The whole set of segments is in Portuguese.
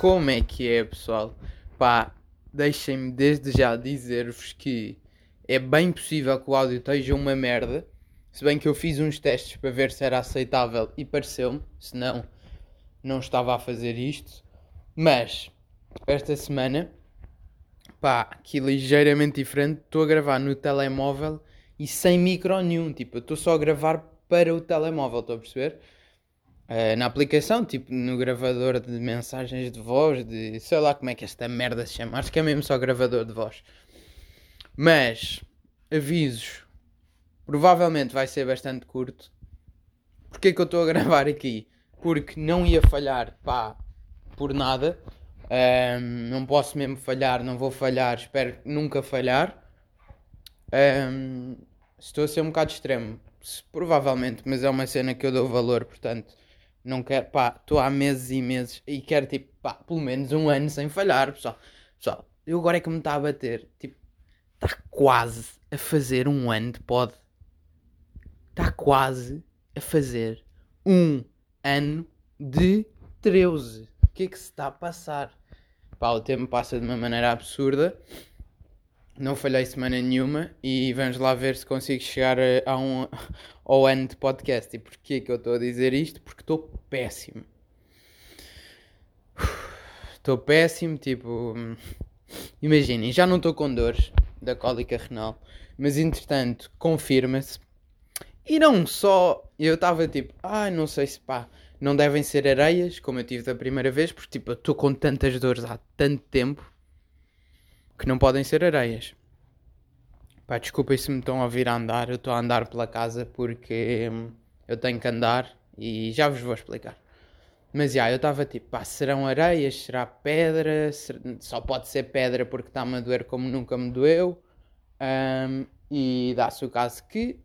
Como é que é, pessoal? Pá, deixem-me desde já dizer-vos que é bem possível que o áudio esteja uma merda. Se bem que eu fiz uns testes para ver se era aceitável e pareceu-me, senão não estava a fazer isto. Mas esta semana, pá, aqui ligeiramente diferente, estou a gravar no telemóvel e sem micro nenhum. Tipo, eu estou só a gravar para o telemóvel, estou a perceber? Uh, na aplicação, tipo no gravador de mensagens de voz, de sei lá como é que esta merda se chama, acho que é mesmo só gravador de voz. Mas, avisos, provavelmente vai ser bastante curto. Porquê que eu estou a gravar aqui? Porque não ia falhar, pá, por nada. Um, não posso mesmo falhar, não vou falhar, espero nunca falhar. Um, estou a ser um bocado extremo, provavelmente, mas é uma cena que eu dou valor, portanto não quero, pá, estou há meses e meses e quero, tipo, pá, pelo menos um ano sem falhar, pessoal. Pessoal, eu agora é que me está a bater, tipo, está quase a fazer um ano de pod. Está quase a fazer um ano de 13. O que é que se está a passar? Pá, o tempo passa de uma maneira absurda. Não falhei semana nenhuma e vamos lá ver se consigo chegar a, um, ao ano de podcast. E porquê que eu estou a dizer isto? Porque estou péssimo. Estou péssimo, tipo. Imaginem, já não estou com dores da cólica renal, mas entretanto confirma-se. E não só, eu estava tipo, ah, não sei se pá, não devem ser areias, como eu tive da primeira vez, porque tipo, eu estou com tantas dores há tanto tempo que não podem ser areias. Pá, desculpem se me estão a ouvir a andar, eu estou a andar pela casa porque hum, eu tenho que andar e já vos vou explicar. Mas já, eu estava tipo, pá, serão areias, será pedra, só pode ser pedra porque está-me a doer como nunca me doeu. Um, e dá-se o caso que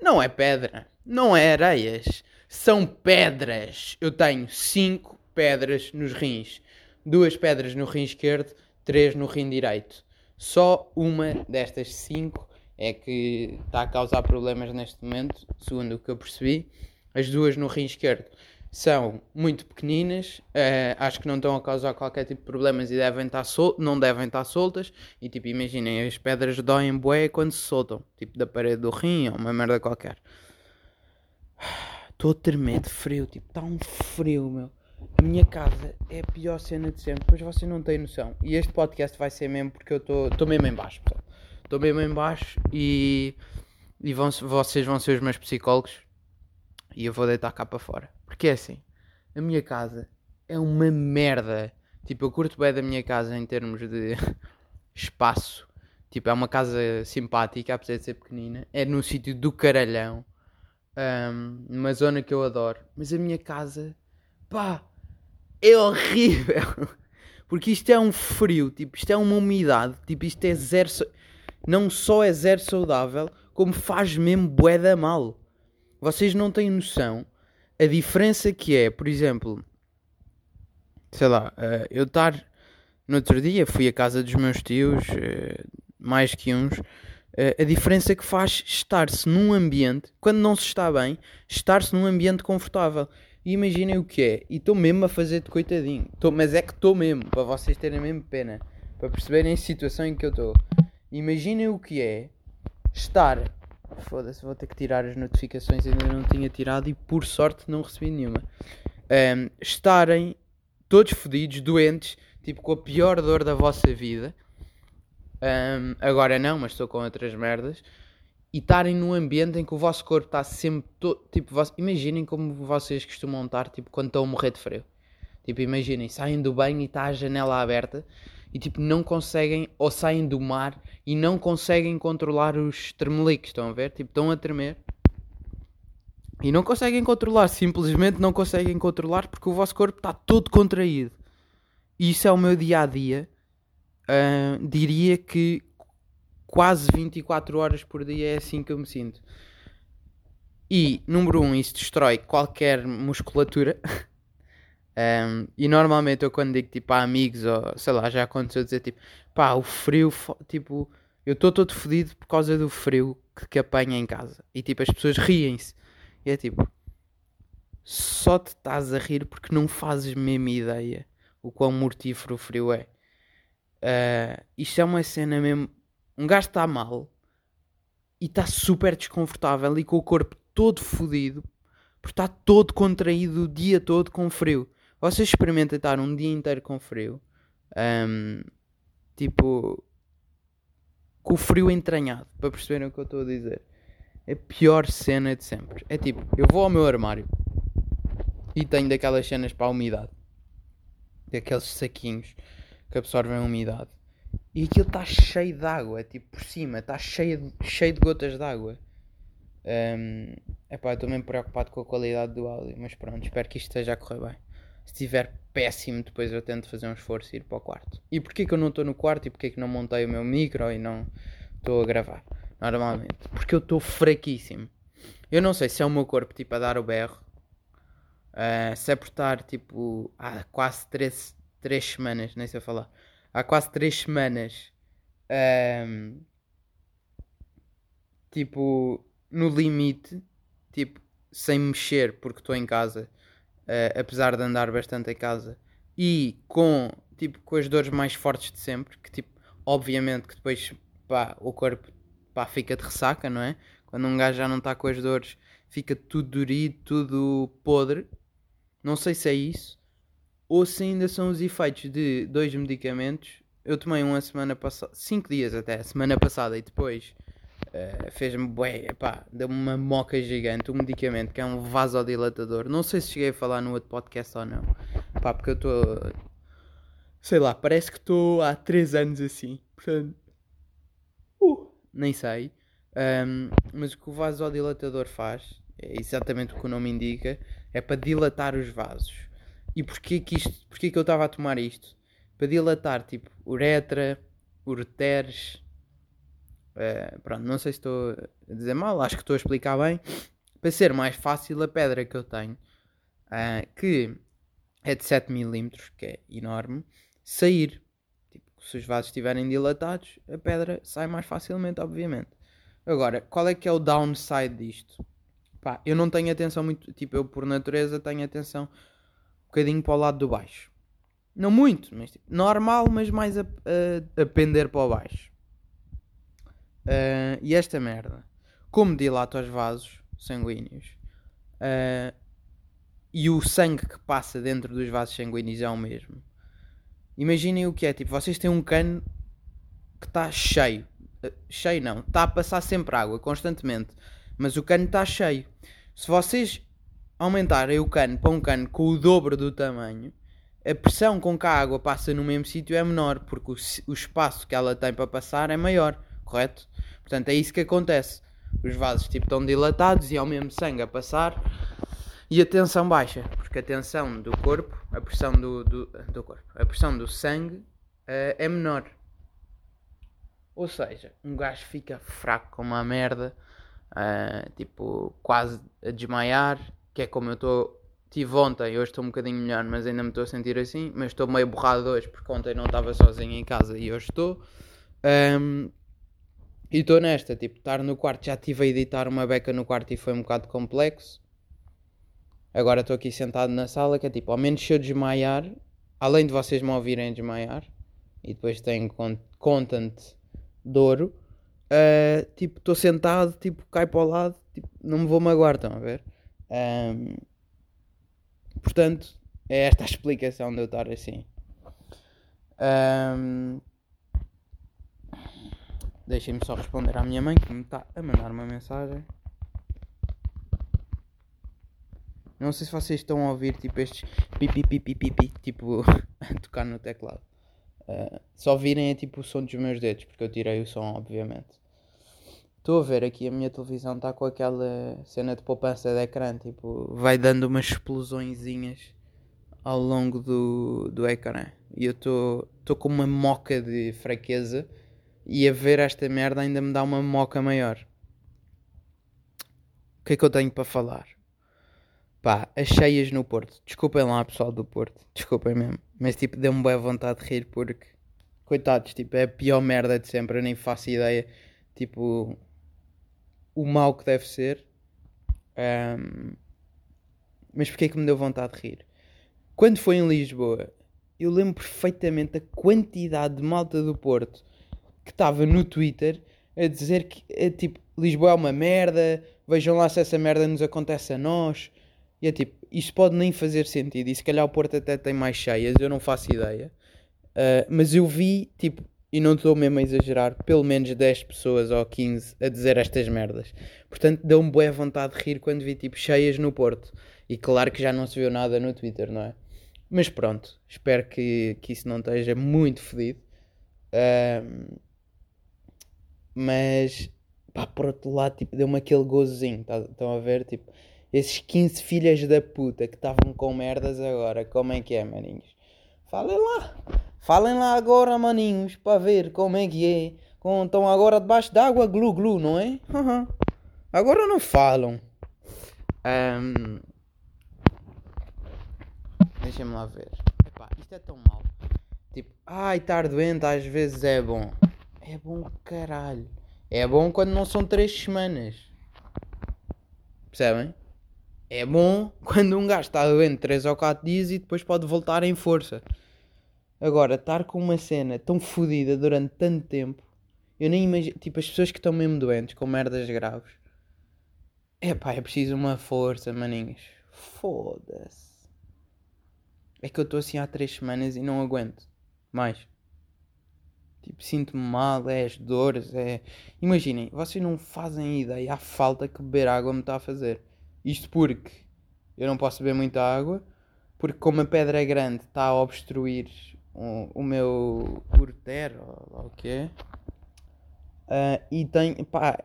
não é pedra, não é areias, são pedras. Eu tenho cinco pedras nos rins, duas pedras no rim esquerdo 3 no rim direito. Só uma destas 5 é que está a causar problemas neste momento, segundo o que eu percebi. As duas no rim esquerdo são muito pequeninas, uh, acho que não estão a causar qualquer tipo de problemas e devem estar sol não devem estar soltas. E tipo, imaginem, as pedras doem bué quando se soltam, tipo da parede do rim ou uma merda qualquer. Estou a tremer de frio, tipo, está um frio, meu. A minha casa é a pior cena de sempre, pois vocês não têm noção. E este podcast vai ser mesmo porque eu estou mesmo em baixo, pessoal. Estou mesmo em baixo e, e vão, vocês vão ser os meus psicólogos e eu vou deitar cá para fora. Porque é assim, a minha casa é uma merda. Tipo, eu curto bem da minha casa em termos de espaço. Tipo, é uma casa simpática, apesar de ser pequenina. É num sítio do caralhão. Um, numa zona que eu adoro. Mas a minha casa, pá, é horrível. Porque isto é um frio, tipo, isto é uma umidade, tipo, isto é zero. Não só é zero saudável, como faz mesmo boeda mal. Vocês não têm noção a diferença que é, por exemplo, sei lá, uh, eu estar no outro dia fui à casa dos meus tios, uh, mais que uns, uh, a diferença que faz estar-se num ambiente, quando não se está bem, estar-se num ambiente confortável. E imaginem o que é. E estou mesmo a fazer de coitadinho. Tô, mas é que estou mesmo, para vocês terem mesmo pena. Para perceberem a situação em que eu estou. Imaginem o que é estar. Foda-se, vou ter que tirar as notificações. Ainda não tinha tirado e por sorte não recebi nenhuma. Um, estarem todos fodidos, doentes, tipo com a pior dor da vossa vida. Um, agora não, mas estou com outras merdas e estarem num ambiente em que o vosso corpo está sempre tipo, vos, imaginem como vocês costumam estar tipo quando estão a morrer de frio. Tipo, imaginem, saem do banho e está a janela aberta e tipo não conseguem ou saem do mar e não conseguem controlar os tremeliques, estão a ver? Tipo, estão a tremer. E não conseguem controlar, simplesmente não conseguem controlar porque o vosso corpo está todo contraído. E isso é o meu dia a dia. Uh, diria que quase 24 horas por dia é assim que eu me sinto. E, número 1, um, isso destrói qualquer musculatura. um, e normalmente eu quando digo tipo a amigos ou sei lá, já aconteceu dizer tipo pá, o frio, tipo, eu estou todo fodido por causa do frio que, que apanha em casa. E tipo, as pessoas riem-se. E é tipo, só te estás a rir porque não fazes mesmo ideia o quão mortífero o frio é. Uh, isto é uma cena mesmo. Um gajo está mal e está super desconfortável e com o corpo todo fodido porque está todo contraído o dia todo com frio. Vocês experimentem estar um dia inteiro com frio, um, tipo, com o frio entranhado, para perceberem o que eu estou a dizer. É a pior cena de sempre. É tipo, eu vou ao meu armário e tenho daquelas cenas para a umidade, daqueles saquinhos que absorvem a umidade. E aquilo está cheio de água, tipo por cima, está cheio cheio de gotas de água. Um, epá, estou mesmo preocupado com a qualidade do áudio, mas pronto, espero que isto esteja a correr bem. Se estiver péssimo, depois eu tento fazer um esforço e ir para o quarto. E porquê que eu não estou no quarto e porquê que não montei o meu micro e não estou a gravar? Normalmente. Porque eu estou fraquíssimo. Eu não sei se é o meu corpo tipo a dar o berro. Uh, se é por estar tipo há quase 3, três semanas, nem sei falar. Há quase 3 semanas. Um, tipo, no limite, tipo, sem mexer porque estou em casa, uh, apesar de andar bastante em casa, e com, tipo, com as dores mais fortes de sempre, que tipo, obviamente que depois, pá, o corpo, pá, fica de ressaca, não é? Quando um gajo já não está com as dores, fica tudo dorido, tudo podre. Não sei se é isso, ou se ainda são os efeitos de dois medicamentos. Eu tomei uma semana passada, cinco dias até, semana passada, e depois Uh, fez-me pá, deu-me uma moca gigante, um medicamento que é um vasodilatador. Não sei se cheguei a falar no outro podcast ou não, pá, porque eu estou, sei lá, parece que estou há 3 anos assim, portanto, uh, nem sei. Um, mas o que o vasodilatador faz, é exatamente o que o nome indica, é para dilatar os vasos. E porquê que, isto, porquê que eu estava a tomar isto? Para dilatar, tipo, uretra, ureteres Uh, pronto, não sei se estou a dizer mal, acho que estou a explicar bem. Para ser mais fácil, a pedra que eu tenho, uh, que é de 7mm, que é enorme, sair. Tipo, se os vasos estiverem dilatados, a pedra sai mais facilmente, obviamente. Agora, qual é que é o downside disto? Pá, eu não tenho atenção muito, tipo, eu por natureza tenho atenção bocadinho para o lado do baixo. Não muito, mas tipo, normal, mas mais a, a, a pender para o baixo. Uh, e esta merda, como dilata os vasos sanguíneos uh, e o sangue que passa dentro dos vasos sanguíneos é o mesmo. Imaginem o que é, tipo, vocês têm um cano que está cheio. Uh, cheio não, está a passar sempre água, constantemente. Mas o cano está cheio. Se vocês aumentarem o cano para um cano com o dobro do tamanho, a pressão com que a água passa no mesmo sítio é menor, porque o, o espaço que ela tem para passar é maior, correto? Portanto, é isso que acontece. Os vasos tipo, estão dilatados e há o mesmo sangue a passar e a tensão baixa, porque a tensão do corpo, a pressão do, do, do corpo, a pressão do sangue uh, é menor. Ou seja, um gajo fica fraco como uma merda, uh, tipo, quase a desmaiar, que é como eu estou. Tive ontem, hoje estou um bocadinho melhor, mas ainda me estou a sentir assim. Mas estou meio borrado hoje porque ontem não estava sozinho em casa e hoje estou. Um, e estou nesta, tipo, estar no quarto. Já estive a editar uma beca no quarto e foi um bocado complexo. Agora estou aqui sentado na sala, que é tipo, ao menos se eu desmaiar, além de vocês me ouvirem desmaiar, e depois tenho content de ouro, uh, tipo, estou sentado, tipo, cai para o lado, tipo, não me vou magoar, estão a ver? Um, portanto, é esta a explicação de eu estar assim. Um, Deixem-me só responder à minha mãe que me está a mandar uma mensagem. Não sei se vocês estão a ouvir tipo estes pipi pipi pipi tipo a tocar no teclado. Uh, só virem é tipo o som dos meus dedos, porque eu tirei o som, obviamente. Estou a ver aqui a minha televisão está com aquela cena de poupança de ecrã, tipo, vai dando umas explosõezinhas ao longo do, do ecrã. E eu estou com uma moca de fraqueza e a ver esta merda ainda me dá uma moca maior. O que é que eu tenho para falar? Pá, as cheias no Porto. Desculpem lá, pessoal do Porto. Desculpem mesmo. Mas tipo, deu-me boa vontade de rir porque, coitados, tipo, é a pior merda de sempre. Eu nem faço ideia, tipo, o mal que deve ser. Um, mas porquê é que me deu vontade de rir? Quando foi em Lisboa, eu lembro perfeitamente a quantidade de malta do Porto que estava no Twitter a dizer que, é, tipo, Lisboa é uma merda, vejam lá se essa merda nos acontece a nós. E é tipo, isto pode nem fazer sentido. E se calhar o Porto até tem mais cheias, eu não faço ideia. Uh, mas eu vi, tipo, e não estou mesmo a exagerar, pelo menos 10 pessoas ou 15 a dizer estas merdas. Portanto, deu-me boa vontade de rir quando vi, tipo, cheias no Porto. E claro que já não se viu nada no Twitter, não é? Mas pronto, espero que, que isso não esteja muito fedido. Mas, pá, por outro lado, tipo, deu-me aquele gozozinho. Tá, estão a ver? Tipo, esses 15 filhas da puta que estavam com merdas agora, como é que é, maninhos? Falem lá! Falem lá agora, maninhos, para ver como é que é. Estão agora debaixo d'água, glu glu, não é? Uhum. Agora não falam. Um... Deixem-me lá ver. Epá, isto é tão mau. Tipo, ai, estar doente às vezes é bom. É bom caralho. É bom quando não são três semanas. Percebem? É bom quando um gajo está doente 3 ou 4 dias e depois pode voltar em força. Agora, estar com uma cena tão fodida durante tanto tempo, eu nem imagino. Tipo, as pessoas que estão mesmo doentes, com merdas graves. É pá, é preciso uma força, maninhos. Foda-se. É que eu estou assim há 3 semanas e não aguento. Mais. Tipo, sinto-me mal, é as dores, é. Imaginem, vocês não fazem ideia a falta que beber água me está a fazer. Isto porque eu não posso beber muita água, porque como a pedra é grande está a obstruir o, meu ureter, ou, o que é, uh, e tem, pá,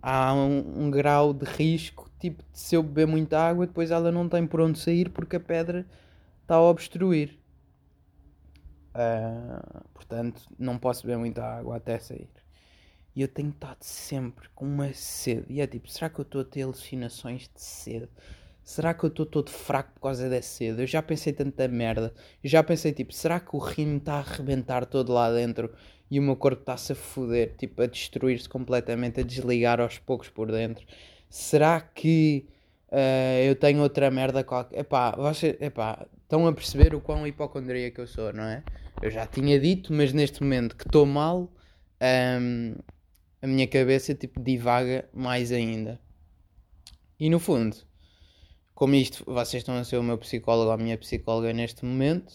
há um, um, grau de risco, tipo, de se eu beber muita água, depois ela não tem por onde sair porque a pedra está a obstruir. Uh, portanto, não posso beber muita água até sair. E eu tenho estado sempre com uma sede. E é tipo, será que eu estou a ter alucinações de sede? Será que eu estou todo fraco por causa da sede? Eu já pensei tanta merda. Eu já pensei, tipo, será que o rim está a arrebentar todo lá dentro e o meu corpo está-se a foder, tipo, a destruir-se completamente, a desligar aos poucos por dentro? Será que uh, eu tenho outra merda qualquer? Epá, vocês, epá, estão a perceber o quão hipocondríaco eu sou, não é? Eu já tinha dito, mas neste momento que estou mal, um, ehm, a minha cabeça, tipo, divaga mais ainda. E no fundo como isto, vocês estão a ser o meu psicólogo ou a minha psicóloga neste momento,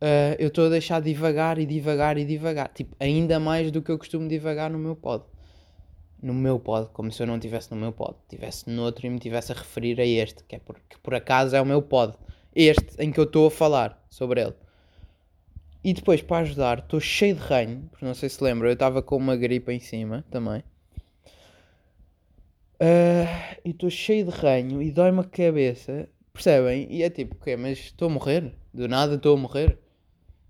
uh, eu estou a deixar divagar e divagar e divagar. Tipo, ainda mais do que eu costumo divagar no meu pod. No meu pod, como se eu não estivesse no meu pod. Estivesse noutro e me estivesse a referir a este, que é por, que por acaso é o meu pod. Este em que eu estou a falar sobre ele. E depois, para ajudar, estou cheio de ranho, porque não sei se lembram, eu estava com uma gripe em cima também. Uh, e estou cheio de ranho e dói-me a cabeça. Percebem? E é tipo, ok, mas estou a morrer. Do nada estou a morrer.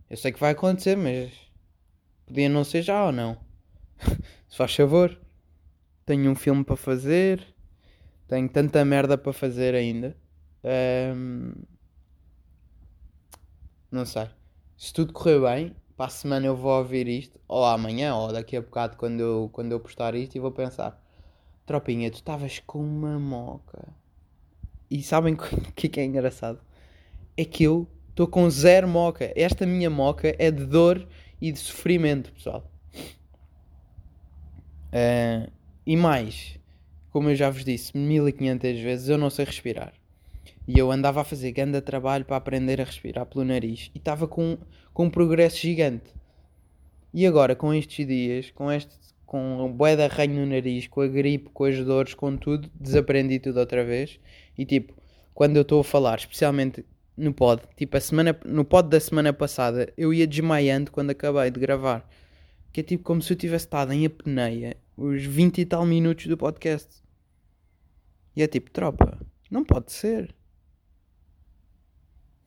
Eu sei que vai acontecer, mas podia não ser já ou não. Se faz favor. Tenho um filme para fazer. Tenho tanta merda para fazer ainda. Um... Não sei. Se tudo correr bem, para a semana eu vou ouvir isto. Ou amanhã, ou daqui a bocado quando eu, quando eu postar isto e vou pensar. Tropinha, tu estavas com uma moca. E sabem o que, que é engraçado? É que eu estou com zero moca. Esta minha moca é de dor e de sofrimento, pessoal. Uh, e mais, como eu já vos disse 1500 vezes, eu não sei respirar. E eu andava a fazer grande trabalho para aprender a respirar pelo nariz. E estava com, com um progresso gigante. E agora, com estes dias, com este com bué de arranho no nariz, com a gripe, com as dores, com tudo, desaprendi tudo outra vez. E tipo, quando eu estou a falar, especialmente no pod, tipo, a semana, no pod da semana passada, eu ia desmaiando quando acabei de gravar. Que é tipo como se eu tivesse estado em apneia os 20 e tal minutos do podcast. E é tipo, tropa, não pode ser.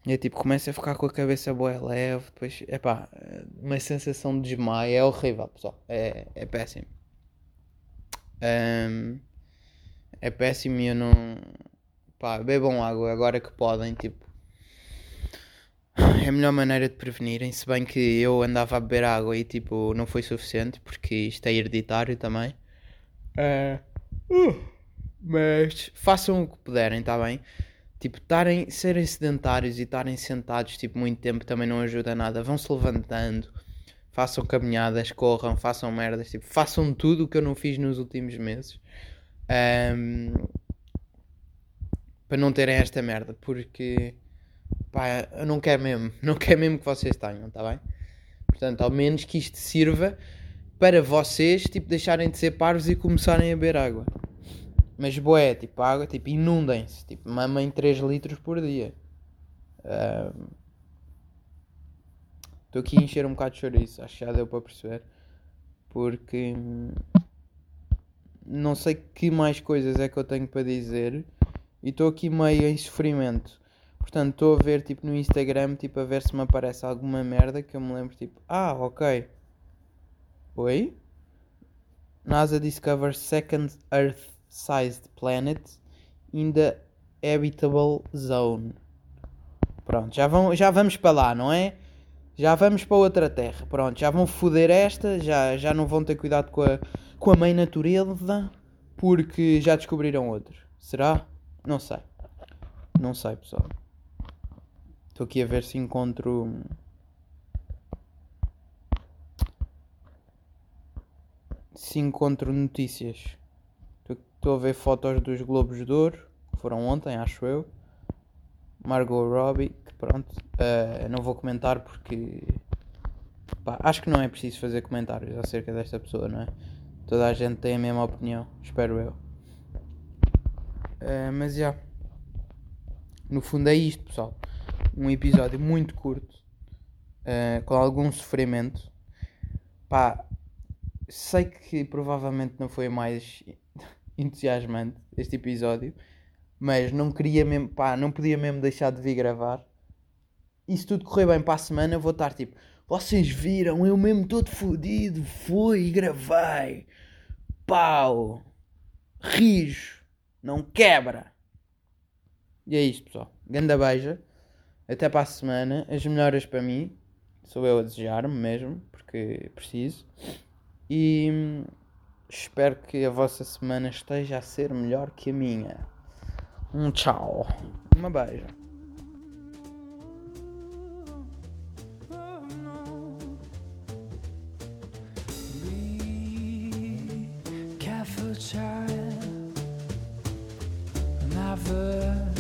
E é tipo, começa a ficar com a cabeça boa leve, depois, é pá, uma sensação de desmaio, é horrível, pessoal, é, é péssimo. Um, é péssimo e eu não. pá, bebam água agora que podem, tipo. É a melhor maneira de prevenirem, se bem que eu andava a beber água e tipo, não foi suficiente, porque isto é hereditário também. Uh, uh, mas façam o que puderem, está bem? Tipo, tarem, serem sedentários e estarem sentados tipo, muito tempo também não ajuda nada. Vão-se levantando, façam caminhadas, corram, façam merdas, tipo, façam tudo o que eu não fiz nos últimos meses. Um, para não terem esta merda, porque pá, eu não quero mesmo, não quero mesmo que vocês tenham, tá bem? Portanto, ao menos que isto sirva para vocês, tipo, deixarem de ser parvos e começarem a beber água. Mas boé, tipo, água, tipo, inundem-se, tipo, mamem 3 litros por dia. Estou uh, aqui a encher um bocado de chouriço, acho que já deu para perceber. Porque não sei que mais coisas é que eu tenho para dizer e estou aqui meio em sofrimento. Portanto, estou a ver tipo no Instagram, tipo a ver se me aparece alguma merda que eu me lembro, tipo, ah, ok. Oi? NASA discovers second Earth-sized planet in the habitable zone. Pronto, já, vão, já vamos para lá, não é? Já vamos para outra terra. Pronto, já vão foder esta, já, já não vão ter cuidado com a, com a mãe natureza, porque já descobriram outro. Será? Não sei. Não sei, pessoal. Estou aqui a ver se encontro. Se encontro notícias. Estou a ver fotos dos Globos de Ouro, que foram ontem, acho eu. Margot Robbie, que pronto. Uh, não vou comentar porque. Pá, acho que não é preciso fazer comentários acerca desta pessoa, não é? Toda a gente tem a mesma opinião, espero eu. Uh, mas já. Yeah. No fundo é isto, pessoal um episódio muito curto, uh, com algum sofrimento. Pá, sei que provavelmente não foi mais entusiasmante este episódio, mas não queria mesmo, pá, não podia mesmo deixar de vir gravar. E se tudo correr bem para a semana, vou estar tipo, vocês viram, eu mesmo todo fodido, fui e gravei. Pau, rijo, não quebra. E é isto, pessoal. Ganda beija. Até para a semana. As melhoras para mim. Sou eu a desejar-me mesmo, porque preciso. E hum, espero que a vossa semana esteja a ser melhor que a minha. Um tchau. Uma beija. child. Never